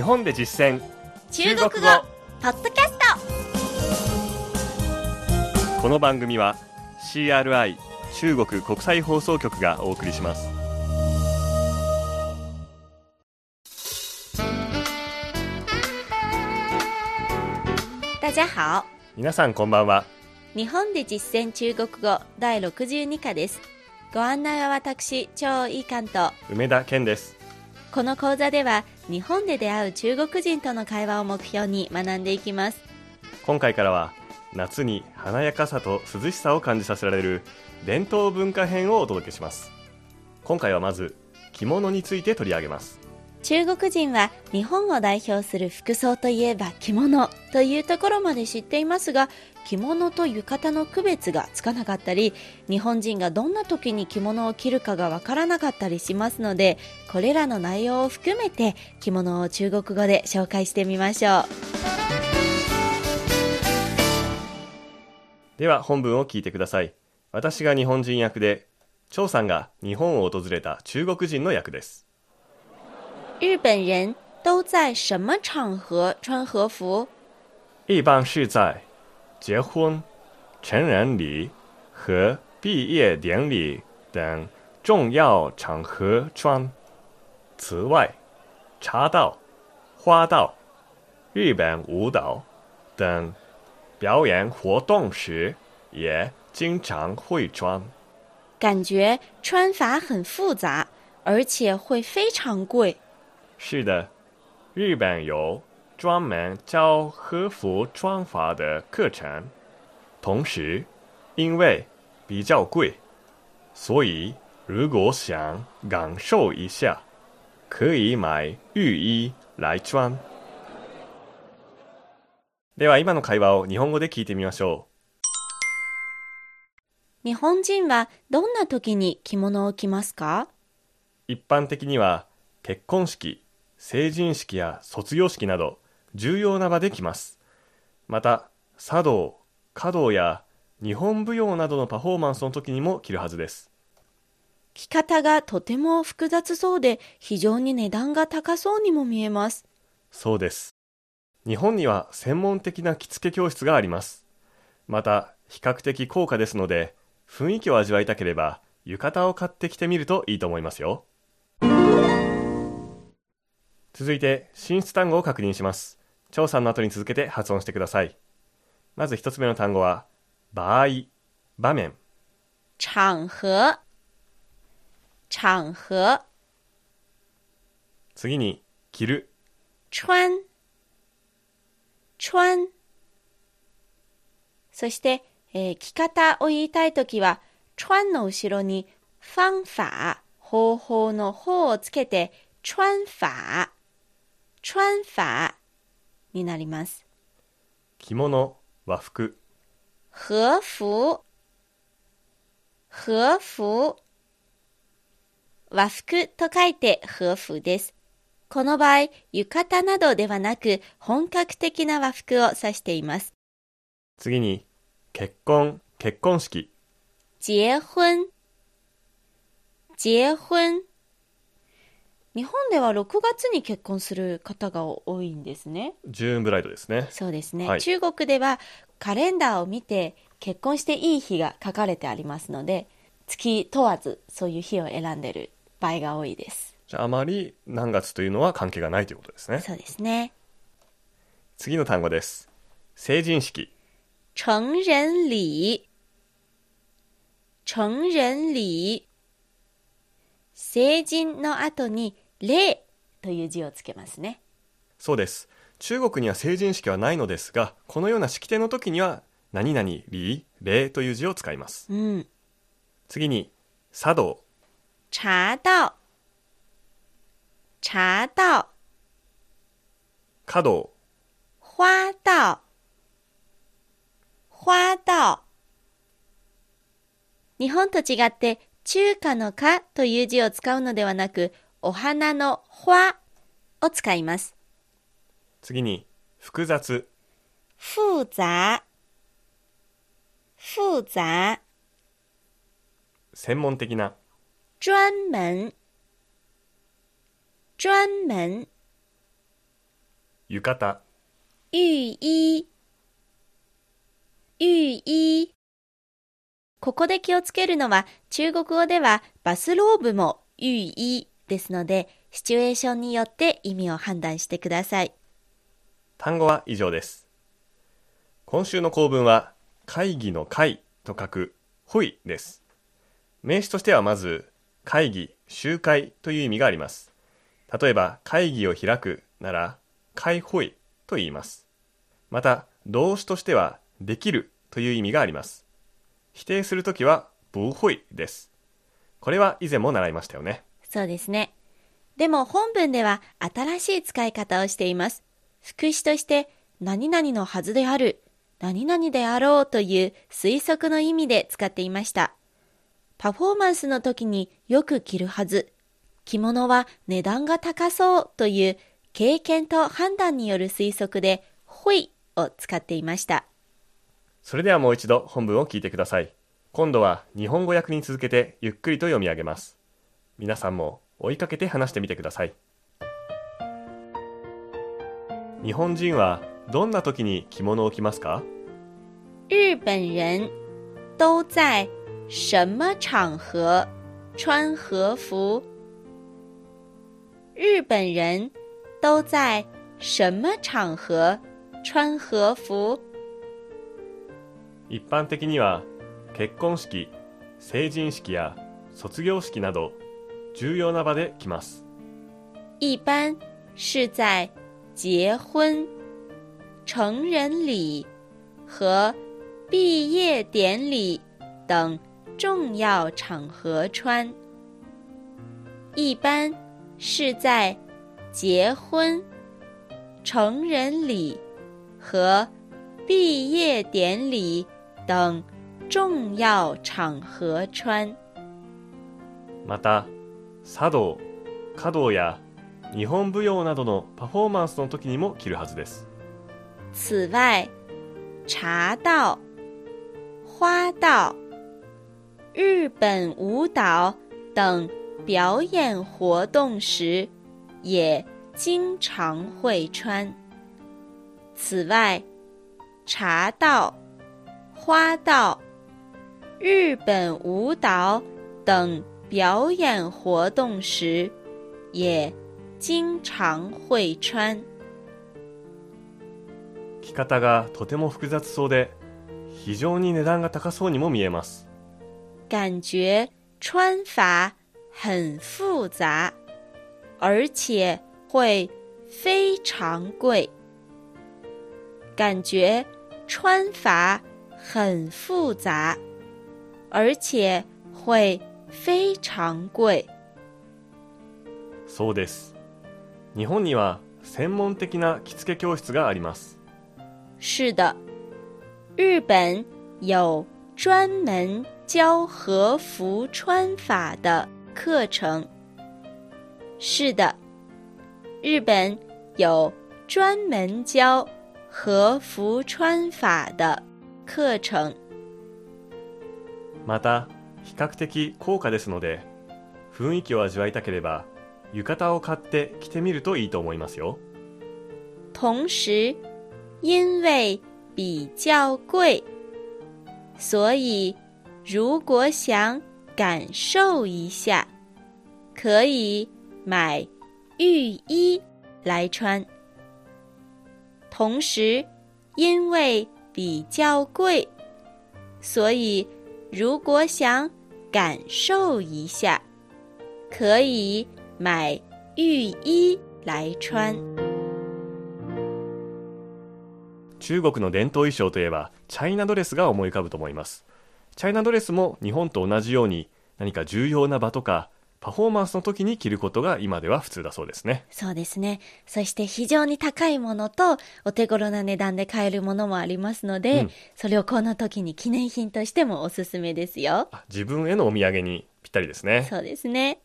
日本で実践。中国語。ポッドキャスト。この番組は CRI 中国国際放送局がお送りします。大家好。皆さんこんばんは。日本で実践中国語第62課です。ご案内は私張井関と。梅田健ですこの講座では日本で出会う中国人との会話を目標に学んでいきます。今回からは夏に華やかさと涼しさを感じさせられる伝統文化編をお届けします。今回はまず着物について取り上げます。中国人は日本を代表する服装といえば着物というところまで知っていますが着物と浴衣の区別がつかなかったり日本人がどんな時に着物を着るかがわからなかったりしますのでこれらの内容を含めて着物を中国語で紹介してみましょう。では本文を聞いてください。私が日本人役で張さんが日本を訪れた中国人の役です。日本人都在什么场合穿和服一般是在结婚、成人礼和毕业典礼等重要场合穿。此外，茶道、花道、日本舞蹈等表演活动时也经常会穿。感觉穿法很复杂，而且会非常贵。是的，日本有专门教和服穿法的课程，同时，因为比较贵，所以如果想感受一下，可以买浴衣来穿。では今の会話を日本語で聞いてみましょう。日本人はどんな時に着物を着ますか？一般的には結婚式、成人式や卒業式など重要な場で着ます。また、茶道、華道や日本舞踊などのパフォーマンスの時にも着るはずです。着方がとても複雑そうで非常に値段が高そうにも見えます。そうです。日本には専門的な着付け教室があります。また、比較的高価ですので、雰囲気を味わいたければ、浴衣を買ってきてみるといいと思いますよ。続いて、進出単語を確認します。張さんの後に続けて発音してください。まず一つ目の単語は、場合、場面。場合、場合。次に、着る。穿、穿。そして、えー、着方を言いたいときは、穿の後ろに、方法、方法の方をつけて、穿法、穿法になります。着物、和服。和服、和服。和服と書いて和服です。この場合、浴衣などではなく、本格的な和服を指しています。次に、結婚、結婚式。結婚、結婚。日本では6月に結婚する方が多いんですね。ジューンブライドですね。そうですね。はい、中国ではカレンダーを見て結婚していい日が書かれてありますので、月問わずそういう日を選んでる場合が多いです。じゃああまり何月というのは関係がないということですね。そうですね。次の単語です。成人式。成人礼。成人礼。成人の後に礼という字をつけますね。そうです。中国には成人式はないのですが、このような式典の時には、何々礼、礼という字を使います。うん、次に、茶道。茶道。茶道。華道。花道。花道。日本と違って中華の華という字を使うのではなく、お花の花を使います。次に、複雑。複雑。複雑。専門的な。专門。专門。浴衣、浴衣、浴衣。ここで気をつけるのは、中国語ではバスローブも浴衣ですので、シチュエーションによって意味を判断してください。単語は以上です。今週の構文は、会議の会と書く、ほいです。名詞としてはまず、会議、集会という意味があります。例えば、会議を開くなら、会会と言います。また、動詞としては、できるという意味があります。否定するときは、不会です。これは以前も習いましたよね。そうですね。でも本文では新しい使い方をしています。副詞として、何々のはずである、何々であろうという推測の意味で使っていました。パフォーマンスの時によく着るはず、着物は値段が高そうという経験と判断による推測で、ほいを使っていました。それではもう一度本文を聞いてください。今度は日本語訳に続けてゆっくりと読み上げます。皆さんも追いかけて話してみてください。日本人はどんな時に着物を着ますか？日本人都在什么场合穿和服？日本人都在什么场合穿和服？一般的には結婚式、成人式や卒業式など重要な場で着ます。一般是在结婚、成人礼和毕业典礼等重要场合穿。一般是在结婚、成人礼和毕业典礼等重要场合穿。また、茶道、華道や日本舞踊などのパフォーマンスの時にも着るはずです。此外，茶道、花道、日本舞蹈等表演活动时，也经常会穿。此外，茶道、花道、日本舞蹈等表演活动时，也经常会穿。着方がとても複雑そうで非常に値段が高そうにも見えます感觉穿法很复杂，而且会非常贵。感觉穿法很复杂，而且会非常贵。そうです日本には専門的な着付け教室があります是的，日本有专门教和服穿法的课程。是的，日本有专门教和服穿法的课程。また比較的高価ですので雰囲気を味わいたければ浴衣を買って着てみるといいと思いますよ同时，因为比较贵，所以如果想感受一下，可以买浴衣来穿。同时，因为比较贵，所以如果想感受一下，可以买浴衣来穿。中国の伝統衣装といえばチャイナドレスが思い浮かぶと思いますチャイナドレスも日本と同じように何か重要な場とかパフォーマンスの時に着ることが今では普通だそうですねそうですね。そして非常に高いものとお手頃な値段で買えるものもありますので、うんそれをこの時に記念品としてもおすすめですよ。あ自分へのお土産にぴったりですねそうですね。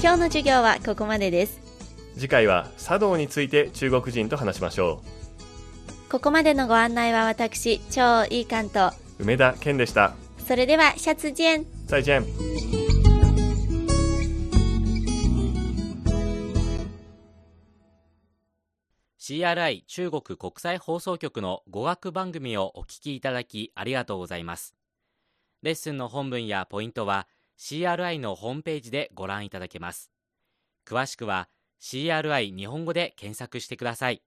今日の授業はここまでです。次回は茶道について中国人と話しましょここまでのご案内は私、超いい関東。う梅田健でしたそれではシャツジェン，再见。CRI 中国国際放送局の語学番組をお聞きいただきありがとうございます。レッスンの本文やポイントは CRI のホームページでご覧いただけます。詳しくは CRI 日本語で検索してください。